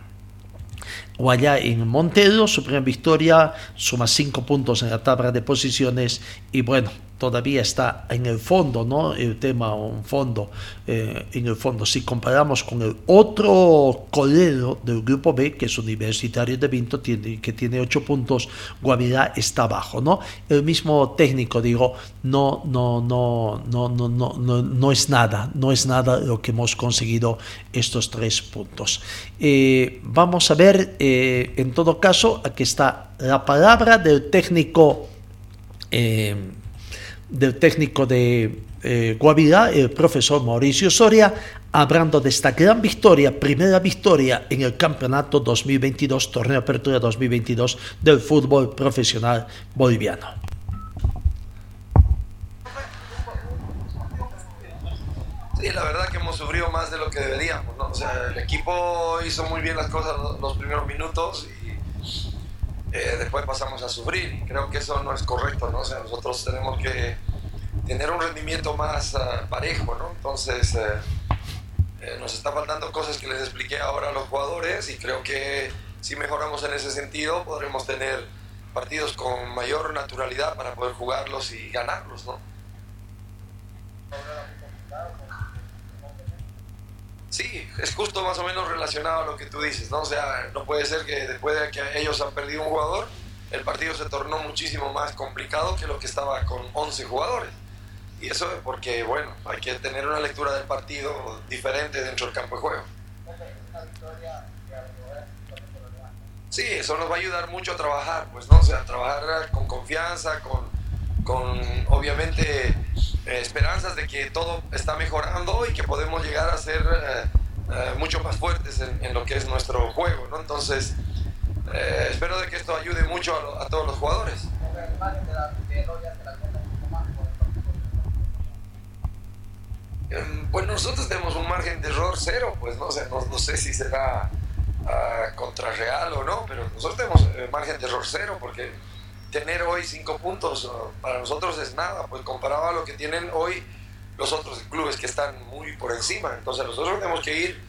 o allá en Montero, su primera victoria, suma cinco puntos en la tabla de posiciones y bueno, todavía está en el fondo, ¿no? El tema, un fondo, eh, en el fondo, si comparamos con el otro colero del grupo B, que es Universitario de Vinto, que tiene ocho puntos, Guavirá está abajo, ¿no? El mismo técnico, digo, no, no, no, no, no, no, no, no es nada, no es nada lo que hemos conseguido estos tres puntos. Eh, vamos a ver, eh, en todo caso, aquí está la palabra del técnico. Del técnico de eh, Guavirá, el profesor Mauricio Soria, hablando de esta gran victoria, primera victoria en el campeonato 2022, torneo apertura 2022 del fútbol profesional boliviano. Sí, la verdad que hemos sufrido más de lo que deberíamos, ¿no? O sea, el equipo hizo muy bien las cosas los primeros minutos y eh, después pasamos a sufrir. Creo que eso no es correcto, ¿no? O sea, nosotros tenemos que tener un rendimiento más ah, parejo, ¿no? Entonces, eh, eh, nos está faltando cosas que les expliqué ahora a los jugadores y creo que si mejoramos en ese sentido podremos tener partidos con mayor naturalidad para poder jugarlos y ganarlos, ¿no? Sí, es justo más o menos relacionado a lo que tú dices, ¿no? O sea, no puede ser que después de que ellos han perdido un jugador, el partido se tornó muchísimo más complicado que lo que estaba con 11 jugadores. Y eso es porque, bueno, hay que tener una lectura del partido diferente dentro del campo de juego. Sí, eso nos va a ayudar mucho a trabajar, pues, ¿no? O sea, trabajar con confianza, con, con obviamente esperanzas de que todo está mejorando y que podemos llegar a ser eh, eh, mucho más fuertes en, en lo que es nuestro juego, ¿no? Entonces, eh, espero de que esto ayude mucho a, lo- a todos los jugadores. Em, Bueno, nosotros tenemos un margen de error cero, pues no, O sea, no, no sé si será ah, contra Real o no, pero nosotros tenemos eh, margen de error cero porque tener hoy cinco puntos para nosotros es nada, pues comparado a lo que tienen hoy los otros clubes que están muy por encima. Entonces nosotros tenemos que ir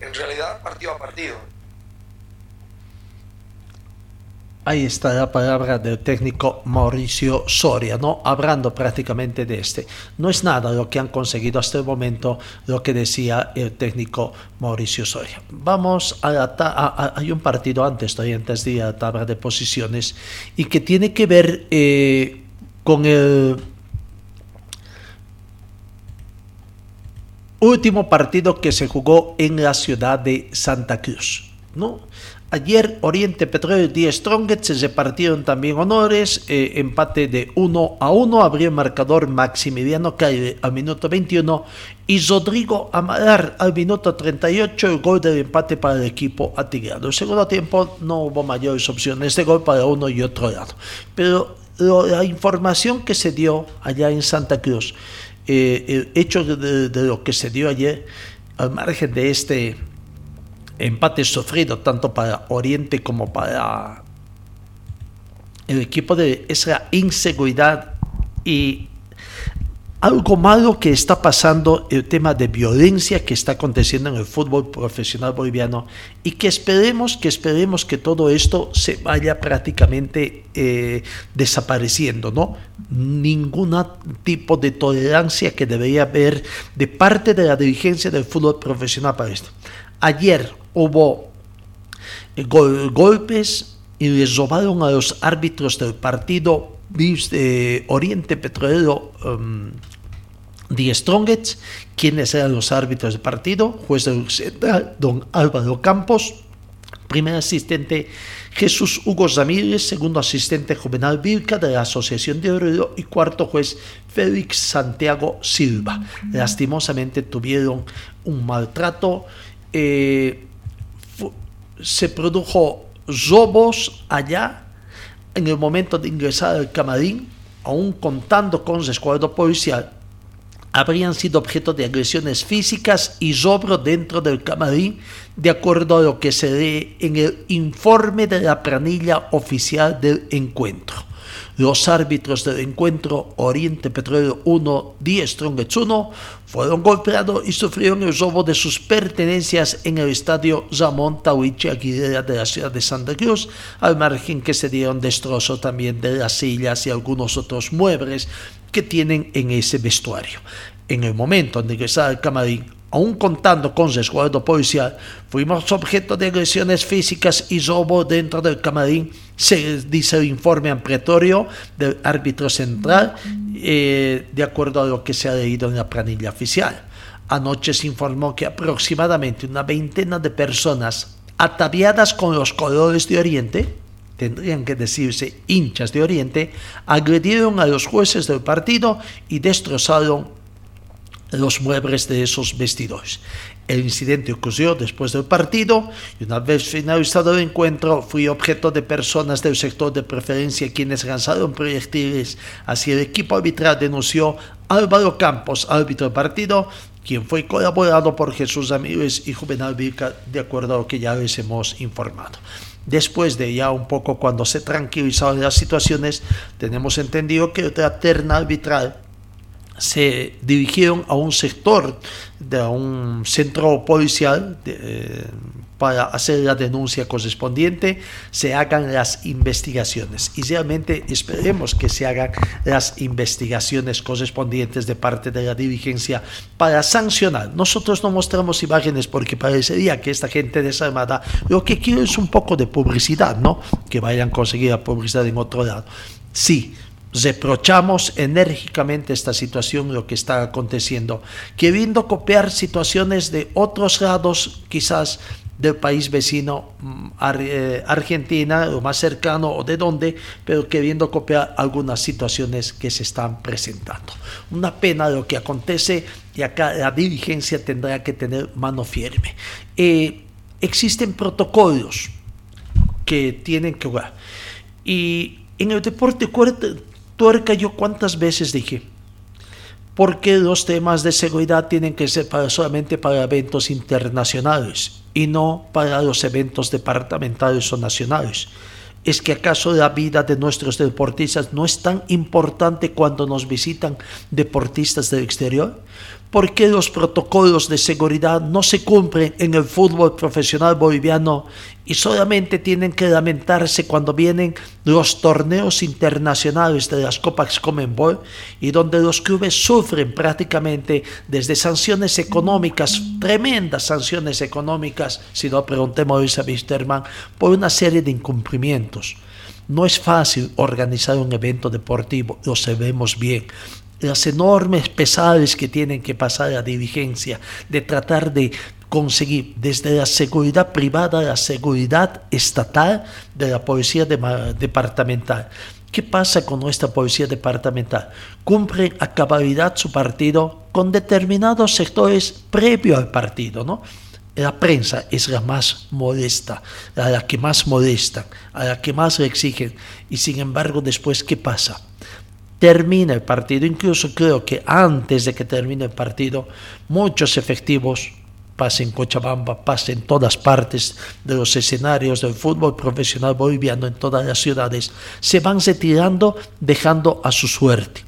en realidad partido a partido. Ahí está la palabra del técnico Mauricio Soria, ¿no? Hablando prácticamente de este. No es nada lo que han conseguido hasta el momento, lo que decía el técnico Mauricio Soria. Vamos a la a- hay un partido antes, todavía antes de la tabla de posiciones, y que tiene que ver eh, con el último partido que se jugó en la ciudad de Santa Cruz, ¿no? Ayer Oriente Petróleo y Die se repartieron también honores, eh, empate de 1 a 1, abrió el marcador Maximiliano Caire al minuto 21 y Rodrigo Amalar al minuto 38, el gol del empate para el equipo atigrado. El segundo tiempo no hubo mayores opciones de gol para uno y otro lado, pero la información que se dio allá en Santa Cruz, eh, el hecho de lo que se dio ayer, al margen de este empate sufrido tanto para Oriente como para el equipo de esa inseguridad y algo malo que está pasando, el tema de violencia que está aconteciendo en el fútbol profesional boliviano y que esperemos que esperemos que todo esto se vaya prácticamente eh, desapareciendo, ¿no? Ningún tipo de tolerancia que debería haber de parte de la dirigencia del fútbol profesional para esto. Ayer hubo eh, gol- golpes y les robaron a los árbitros del partido de Oriente Petrolero um, The Strongest, quienes eran los árbitros del partido, juez del central, don Álvaro Campos, primer asistente Jesús Hugo Ramírez, segundo asistente Juvenal Vilca de la Asociación de Obrero y cuarto juez Félix Santiago Silva. Lastimosamente tuvieron un maltrato, eh, se produjo robos allá en el momento de ingresar al camarín, aún contando con resguardo policial, habrían sido objeto de agresiones físicas y sobro dentro del camarín, de acuerdo a lo que se lee en el informe de la planilla oficial del encuentro. Los árbitros del encuentro Oriente Petróleo 1, Die Strongets 1, fueron golpeados y sufrieron el robo de sus pertenencias en el estadio Ramón Tawiche Aguilera de la ciudad de Santa Cruz, al margen que se dieron destrozos también de las sillas y algunos otros muebles que tienen en ese vestuario. En el momento de ingresar al camarín, aún contando con resguardo policial, fuimos objeto de agresiones físicas y robo dentro del camarín, se dice el informe ampliatorio del árbitro central, eh, de acuerdo a lo que se ha leído en la planilla oficial. Anoche se informó que aproximadamente una veintena de personas ataviadas con los colores de Oriente, tendrían que decirse hinchas de Oriente, agredieron a los jueces del partido y destrozaron los muebles de esos vestidores. El incidente ocurrió después del partido y una vez finalizado el encuentro fui objeto de personas del sector de preferencia quienes lanzaron proyectiles hacia el equipo arbitral, denunció Álvaro Campos, árbitro del partido, quien fue colaborado por Jesús Ramírez y Juvenal Vilca, de acuerdo a lo que ya les hemos informado. Después de ya un poco cuando se tranquilizaron las situaciones, tenemos entendido que otra terna arbitral se dirigieron a un sector de un centro policial eh, para hacer la denuncia correspondiente, se hagan las investigaciones y realmente esperemos que se hagan las investigaciones correspondientes de parte de la dirigencia para sancionar. Nosotros no mostramos imágenes porque parecería que esta gente desarmada lo que quiere es un poco de publicidad, ¿no? Que vayan a conseguir la publicidad en otro lado. Sí, reprochamos enérgicamente esta situación, lo que está aconteciendo, queriendo copiar situaciones de otros lados, quizás del país vecino, mm, eh, Argentina, o más cercano, o de dónde, pero queriendo copiar algunas situaciones que se están presentando. Una pena lo que acontece y acá la dirigencia tendrá que tener mano firme. Eh, existen protocolos que tienen que ver. Y en el deporte tuerca yo cuántas veces dije, porque los temas de seguridad tienen que ser solamente para eventos internacionales y no para los eventos departamentales o nacionales. ¿Es que acaso la vida de nuestros deportistas no es tan importante cuando nos visitan deportistas del exterior? ¿Por qué los protocolos de seguridad no se cumplen en el fútbol profesional boliviano y solamente tienen que lamentarse cuando vienen los torneos internacionales de las Copas Comenbol y donde los clubes sufren prácticamente desde sanciones económicas, tremendas sanciones económicas, si no preguntemos a Wisterman, por una serie de incumplimientos? No es fácil organizar un evento deportivo, lo sabemos bien las enormes pesadas que tienen que pasar la dirigencia, de tratar de conseguir desde la seguridad privada a la seguridad estatal de la policía departamental. ¿Qué pasa con nuestra policía departamental? Cumplen a cabalidad su partido con determinados sectores previo al partido, ¿no? La prensa es la más modesta, a la que más molestan, a la que más le exigen. Y sin embargo, después, ¿qué pasa? Termina el partido, incluso creo que antes de que termine el partido, muchos efectivos pasen en Cochabamba, pasen en todas partes de los escenarios del fútbol profesional boliviano, en todas las ciudades, se van retirando dejando a su suerte.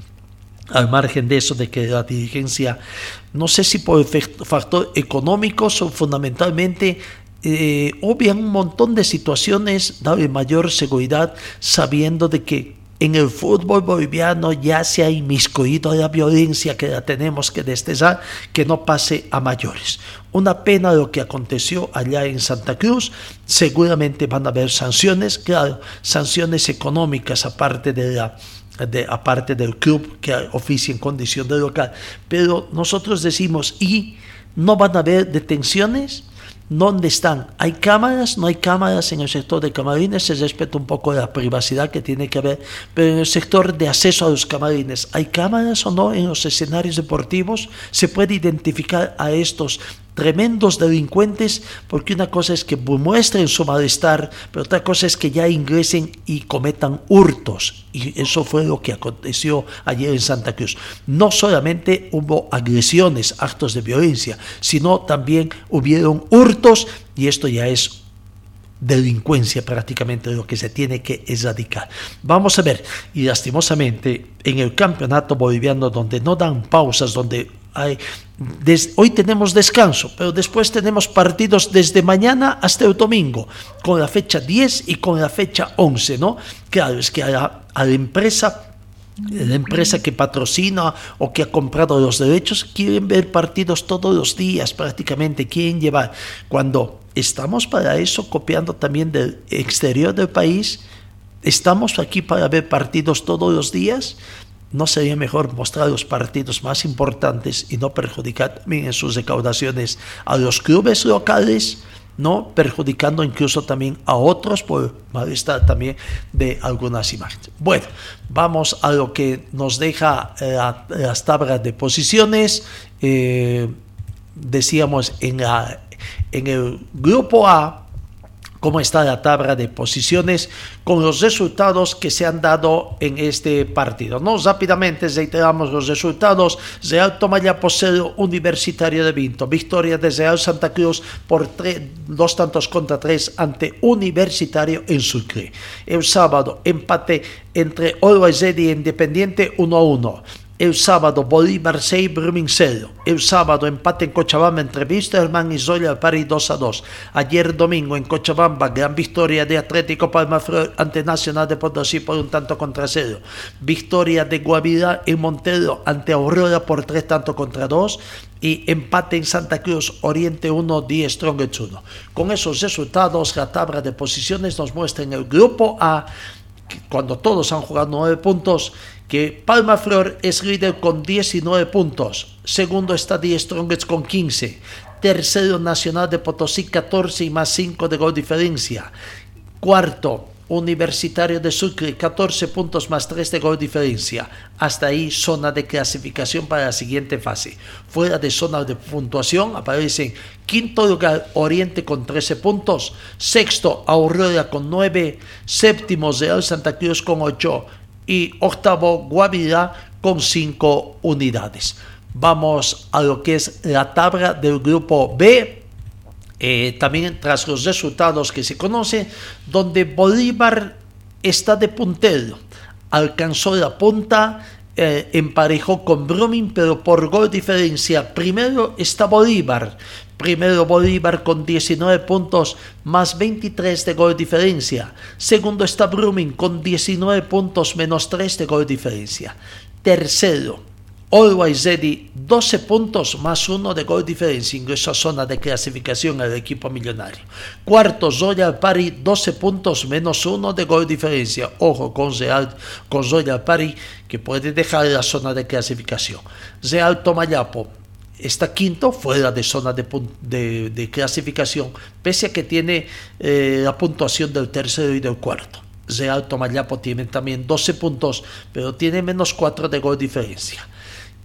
Al margen de eso, de que la dirigencia, no sé si por factor económicos o fundamentalmente eh, un montón de situaciones, darle mayor seguridad, sabiendo de que en el fútbol boliviano ya se ha inmiscuido la violencia que la tenemos que destezar, que no pase a mayores. Una pena lo que aconteció allá en Santa Cruz. Seguramente van a haber sanciones, claro, sanciones económicas aparte de la de, aparte del club que oficia en condición de local. Pero nosotros decimos, ¿y no van a haber detenciones? ¿Dónde están? ¿Hay cámaras? No hay cámaras en el sector de camarines, se respeta un poco la privacidad que tiene que haber, pero en el sector de acceso a los camarines, ¿hay cámaras o no en los escenarios deportivos? ¿Se puede identificar a estos tremendos delincuentes, porque una cosa es que muestren su malestar, pero otra cosa es que ya ingresen y cometan hurtos. Y eso fue lo que aconteció ayer en Santa Cruz. No solamente hubo agresiones, actos de violencia, sino también hubieron hurtos y esto ya es delincuencia prácticamente lo que se tiene que erradicar. Vamos a ver, y lastimosamente en el campeonato boliviano donde no dan pausas, donde hay, hoy tenemos descanso, pero después tenemos partidos desde mañana hasta el domingo, con la fecha 10 y con la fecha 11, ¿no? Claro, es que a la, a la empresa la empresa que patrocina o que ha comprado los derechos quieren ver partidos todos los días prácticamente, quieren llevar. Cuando estamos para eso, copiando también del exterior del país, estamos aquí para ver partidos todos los días. ¿No sería mejor mostrar los partidos más importantes y no perjudicar también en sus recaudaciones a los clubes locales? no perjudicando incluso también a otros por malestar también de algunas imágenes. Bueno, vamos a lo que nos deja eh, las tablas de posiciones. Eh, decíamos en, la, en el grupo A, cómo está la tabla de posiciones con los resultados que se han dado en este partido. ¿no? Rápidamente reiteramos los resultados. Real Tomayapo 0, Universitario de Vinto. Victoria de Real Santa Cruz por dos tantos contra tres ante Universitario en Sucre. El sábado empate entre Always y Independiente 1 a 1. El sábado Bolívar 6, Brumming 0. El sábado empate en Cochabamba entre Wisterman y Zoya París 2 a 2. Ayer domingo en Cochabamba gran victoria de Atlético Palmaflor ante Nacional de Potosí por un tanto contra 0. Victoria de Guavirá en Montero ante Aurora por 3 tanto contra 2 y empate en Santa Cruz, Oriente 1, 10 Strongest 1. Con esos resultados, la tabla de posiciones nos muestra en el grupo A, cuando todos han jugado 9 puntos, que Palma Flor es líder con 19 puntos, segundo está Strongest con 15, tercero Nacional de Potosí 14 y más 5 de gol diferencia, cuarto Universitario de Sucre 14 puntos más 3 de gol diferencia. Hasta ahí zona de clasificación para la siguiente fase. Fuera de zona de puntuación aparecen quinto lugar Oriente con 13 puntos, sexto Aurora con 9, séptimo Real Santa Cruz con 8, y octavo Guavirá con cinco unidades. Vamos a lo que es la tabla del grupo B. Eh, también tras los resultados que se conocen, donde Bolívar está de puntero, alcanzó la punta, eh, emparejó con Brumming, pero por gol diferencia. Primero está Bolívar, Primero Bolívar con 19 puntos más 23 de gol diferencia. Segundo está Brumming con 19 puntos menos 3 de gol diferencia. Tercero, Always Ready 12 puntos más 1 de gol diferencia. Ingreso a zona de clasificación al equipo millonario. Cuarto, Royal Party 12 puntos menos 1 de gol diferencia. Ojo con Real, con Royal Party que puede dejar la zona de clasificación. Real Tomayapo está quinto fuera de zona de, clasificación, pese a que tiene eh, la puntuación del tercero y del cuarto. Real Tomayapo tiene también 12 puntos, pero tiene menos 4 de gol diferencia.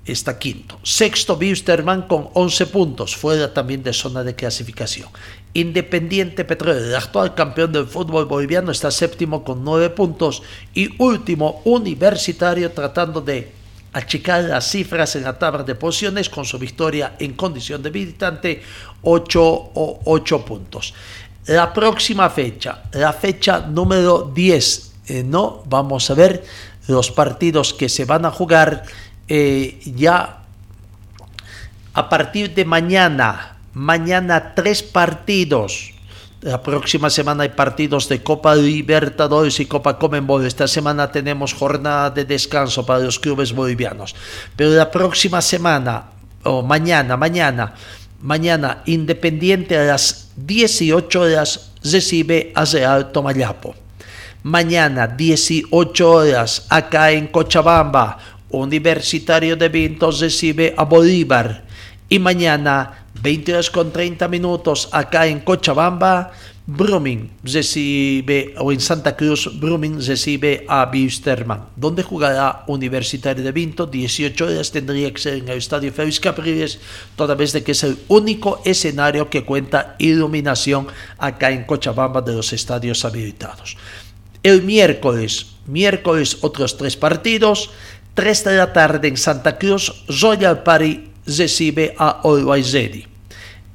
Está quinto. Sexto, Wisterman con 11 puntos, fuera también de zona de clasificación. Independiente Petróleo, el actual campeón del fútbol boliviano, está séptimo con 9 puntos. Y último, Universitario, tratando de achicar las cifras en la tabla de posiciones con su victoria en condición de visitante 8 o 8 puntos. La próxima fecha, la fecha número 10, eh, ¿no? Vamos a ver los partidos que se van a jugar eh, ya a partir de mañana. Mañana tres partidos la próxima semana hay partidos de Copa Libertadores y Copa Comenbol. Esta semana tenemos jornada de descanso para los clubes bolivianos. Pero la próxima semana, o mañana, mañana, mañana, Independiente a las 18 horas recibe a Real Tomayapo. Mañana, 18 horas, acá en Cochabamba, Universitario de Vintos recibe a Bolívar. Y mañana, 20 horas con 30 minutos acá en Cochabamba, Brumming recibe, o en Santa Cruz, Brumming recibe a Bisterman, donde jugará Universitario de Vinto, 18 horas tendría que ser en el Estadio Félix Capriles, toda vez de que es el único escenario que cuenta iluminación acá en Cochabamba de los estadios habilitados. El miércoles, miércoles otros tres partidos, 3 de la tarde en Santa Cruz, Royal Party recibe a Always Ready.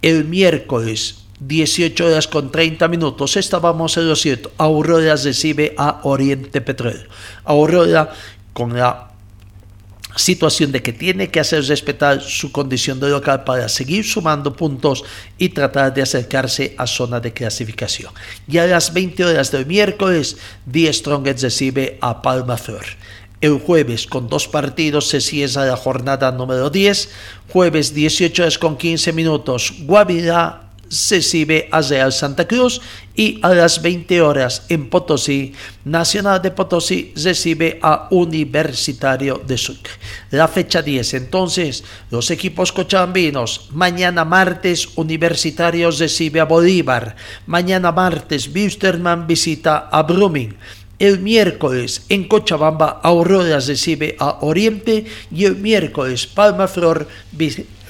El miércoles 18 horas con 30 minutos, estábamos en lo cierto. Aurora recibe a Oriente Petróleo. Aurora con la situación de que tiene que hacer respetar su condición de local para seguir sumando puntos y tratar de acercarse a zona de clasificación. Y a las 20 horas del miércoles, Die Strongest recibe a Palma Flor. El jueves con dos partidos se cierra la jornada número 10. Jueves 18 horas con 15 minutos, Guavirá recibe a Real Santa Cruz y a las 20 horas en Potosí, Nacional de Potosí recibe a Universitario de Sucre. La fecha 10, entonces, los equipos cochabambinos, mañana martes Universitarios recibe a Bolívar, mañana martes Wisterman visita a Brumming, el miércoles en Cochabamba Aurora recibe a Oriente y el miércoles Palma Flor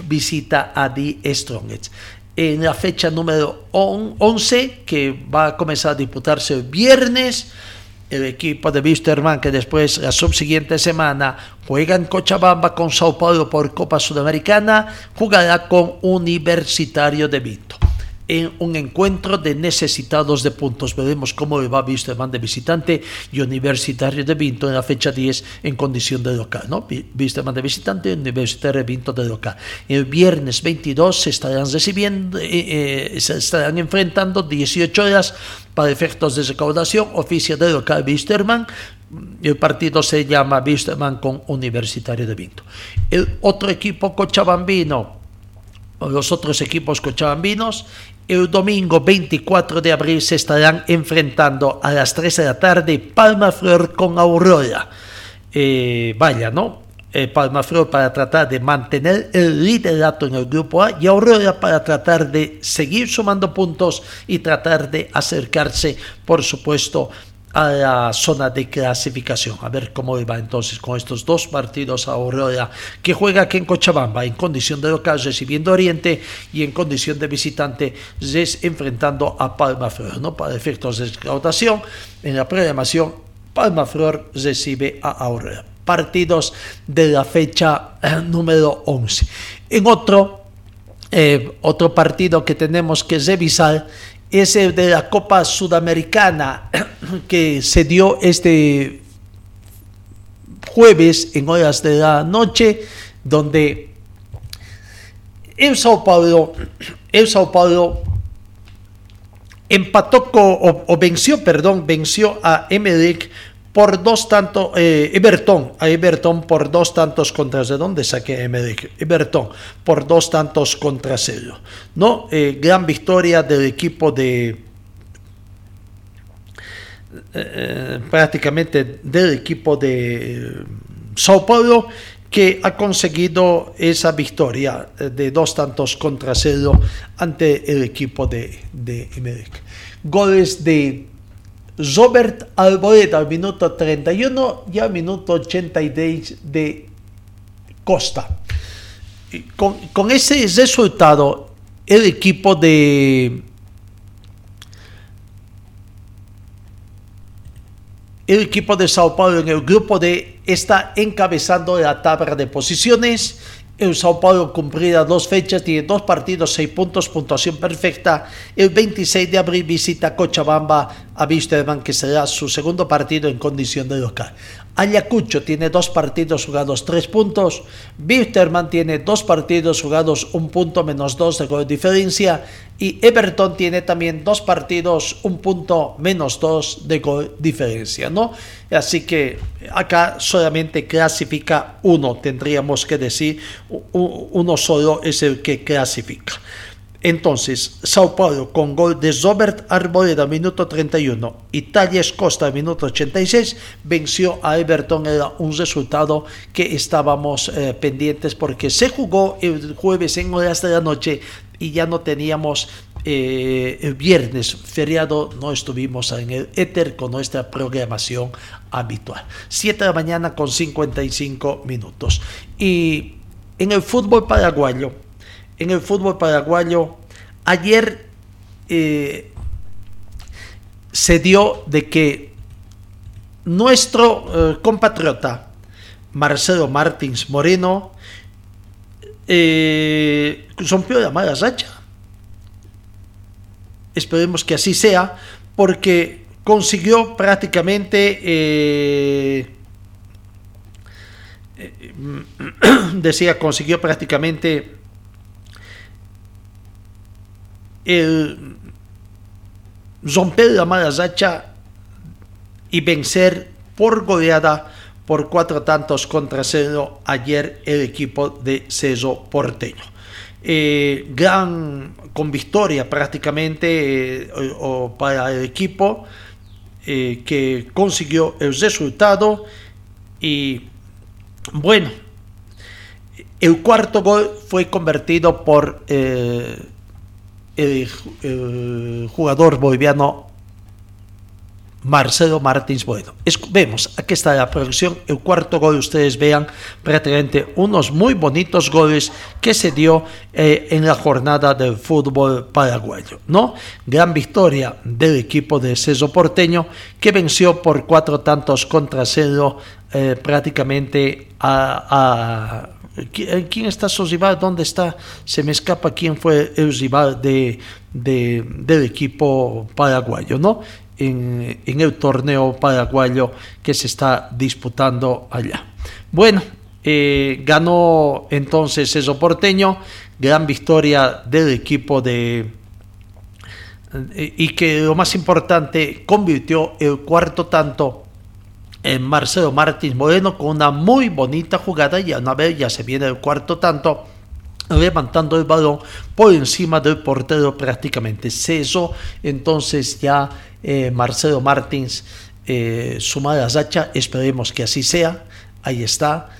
visita a The Strongest en la fecha número 11, que va a comenzar a disputarse el viernes. El equipo de Wisterman, que después, la subsiguiente semana, juega en Cochabamba con Sao Paulo por Copa Sudamericana, jugará con Universitario de Vinto en un encuentro de necesitados de puntos. Veremos cómo va de visitante y Universitario de Vinto en la fecha 10 en condición de local. ¿no? De visitante y Universitario de Vinto de local. El viernes 22 se estarán recibiendo, eh, eh, se estarán enfrentando 18 horas para efectos de recaudación, oficio de local Wisterman, el partido se llama Wisterman con Universitario de Vinto. El otro equipo cochabambino, los otros equipos cochabambinos, el domingo 24 de abril se estarán enfrentando a las 3 de la tarde Palma Flor con Aurora. Eh, vaya, ¿no? Eh, Palma Flor para tratar de mantener el liderato en el grupo A y Aurora para tratar de seguir sumando puntos y tratar de acercarse, por supuesto, a la zona de clasificación. A ver cómo va entonces con estos dos partidos a Aurora, que juega aquí en Cochabamba, en condición de local recibiendo Oriente y en condición de visitante enfrentando a Palma Flor. ¿no? Para efectos de recaudación, en la programación, Palma Flor recibe a Aurora. Partidos de la fecha eh, número 11. En otro, eh, otro partido que tenemos que revisar es el de la Copa Sudamericana que se dio este jueves en horas de la noche, donde el Sao Paulo, el empató o, venció, perdón, venció a Emelec por dos tantos, eh, Everton, a Everton por dos tantos contra ¿de dónde saqué Emelec? Everton por dos tantos contra cero, ¿no? Eh, gran victoria del equipo de eh, prácticamente del equipo de Sao Paulo que ha conseguido esa victoria de dos tantos contra cero ante el equipo de, de. Goles de Robert Alboret al minuto 31 y al minuto 86 de Costa. Con, con ese resultado, el equipo de el equipo de Sao Paulo en el grupo D está encabezando la tabla de posiciones el Sao Paulo cumplirá dos fechas, tiene dos partidos, seis puntos, puntuación perfecta. El 26 de abril visita Cochabamba a Wisterman, que será su segundo partido en condición de local. Ayacucho tiene dos partidos jugados, tres puntos. Wisterman tiene dos partidos jugados, un punto menos dos de gol diferencia. Y Everton tiene también dos partidos, un punto menos dos de gol diferencia, ¿no? Así que acá solamente clasifica uno, tendríamos que decir, uno solo es el que clasifica. Entonces, Sao Paulo con gol de Robert Arboleda, minuto 31, y Talles Costa, minuto 86, venció a Everton. Era un resultado que estábamos eh, pendientes porque se jugó el jueves en horas de la noche y ya no teníamos eh, el viernes feriado no estuvimos en el éter con nuestra programación habitual. 7 de la mañana con 55 minutos. Y en el fútbol paraguayo, en el fútbol paraguayo, ayer eh, se dio de que nuestro eh, compatriota Marcelo Martins Moreno eh, rompió la mala Esperemos que así sea, porque consiguió prácticamente, eh, decía, consiguió prácticamente el romper la mala racha y vencer por goleada por cuatro tantos contra cero ayer el equipo de Ceso Porteño. Eh, gran con victoria prácticamente eh, o, para el equipo eh, que consiguió el resultado y bueno el cuarto gol fue convertido por el, jugador boliviano Marcelo Martins Bueno. vemos, aquí está la producción, el cuarto gol, ustedes vean prácticamente unos muy bonitos goles que se dio eh, en la jornada del fútbol paraguayo, ¿no? Gran victoria del equipo de Ceso Porteño que venció por cuatro tantos contra cero eh, prácticamente a, ¿Quién está su rival? ¿Dónde está? Se me escapa quién fue el rival de, del equipo paraguayo, ¿no? en, el torneo paraguayo que se está disputando allá. Bueno, eh, ganó entonces eso porteño, gran victoria del equipo de... Eh, y que lo más importante, convirtió el cuarto tanto en Marcelo Martins Moreno con una muy bonita jugada y a una vez ya se viene el cuarto tanto levantando el balón por encima del portero prácticamente. Cesó entonces ya eh, Marcelo Martins eh, sumada a Zacha, esperemos que así sea, ahí está,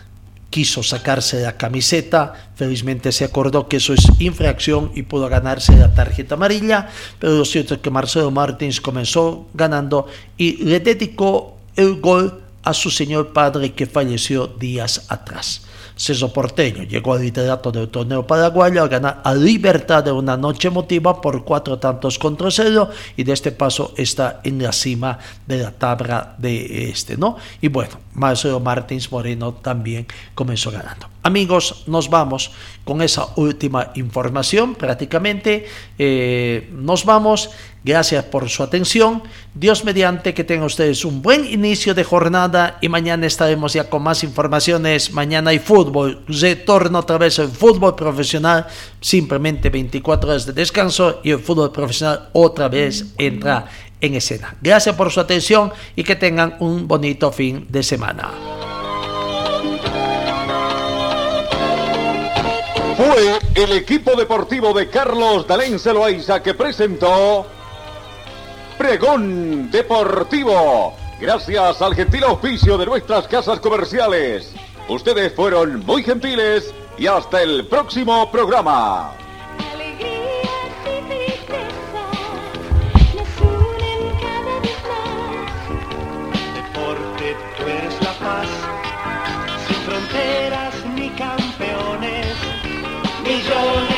quiso sacarse la camiseta, felizmente se acordó que eso es infracción y pudo ganarse la tarjeta amarilla, pero lo cierto es que Marcelo Martins comenzó ganando y le dedicó el gol a su señor padre que falleció días atrás. Ceso Porteño llegó al liderato del torneo paraguayo a ganar a Libertad de una noche emotiva por cuatro tantos contra cero y de este paso está en la cima de la tabla de este, ¿no? Y bueno, Marcelo Martins Moreno también comenzó ganando. Amigos, nos vamos con esa última información prácticamente. Eh, nos vamos. Gracias por su atención. Dios mediante que tengan ustedes un buen inicio de jornada y mañana estaremos ya con más informaciones. Mañana hay fútbol. Retorno otra vez el fútbol profesional. Simplemente 24 horas de descanso y el fútbol profesional otra vez entra en escena. Gracias por su atención y que tengan un bonito fin de semana. Fue el equipo deportivo de Carlos Dalén Celoaiza que presentó Pregón Deportivo. Gracias al gentil auspicio de nuestras casas comerciales. Ustedes fueron muy gentiles y hasta el próximo programa. Deporte, tú eres la paz, sin fronteras ni campeones, millones.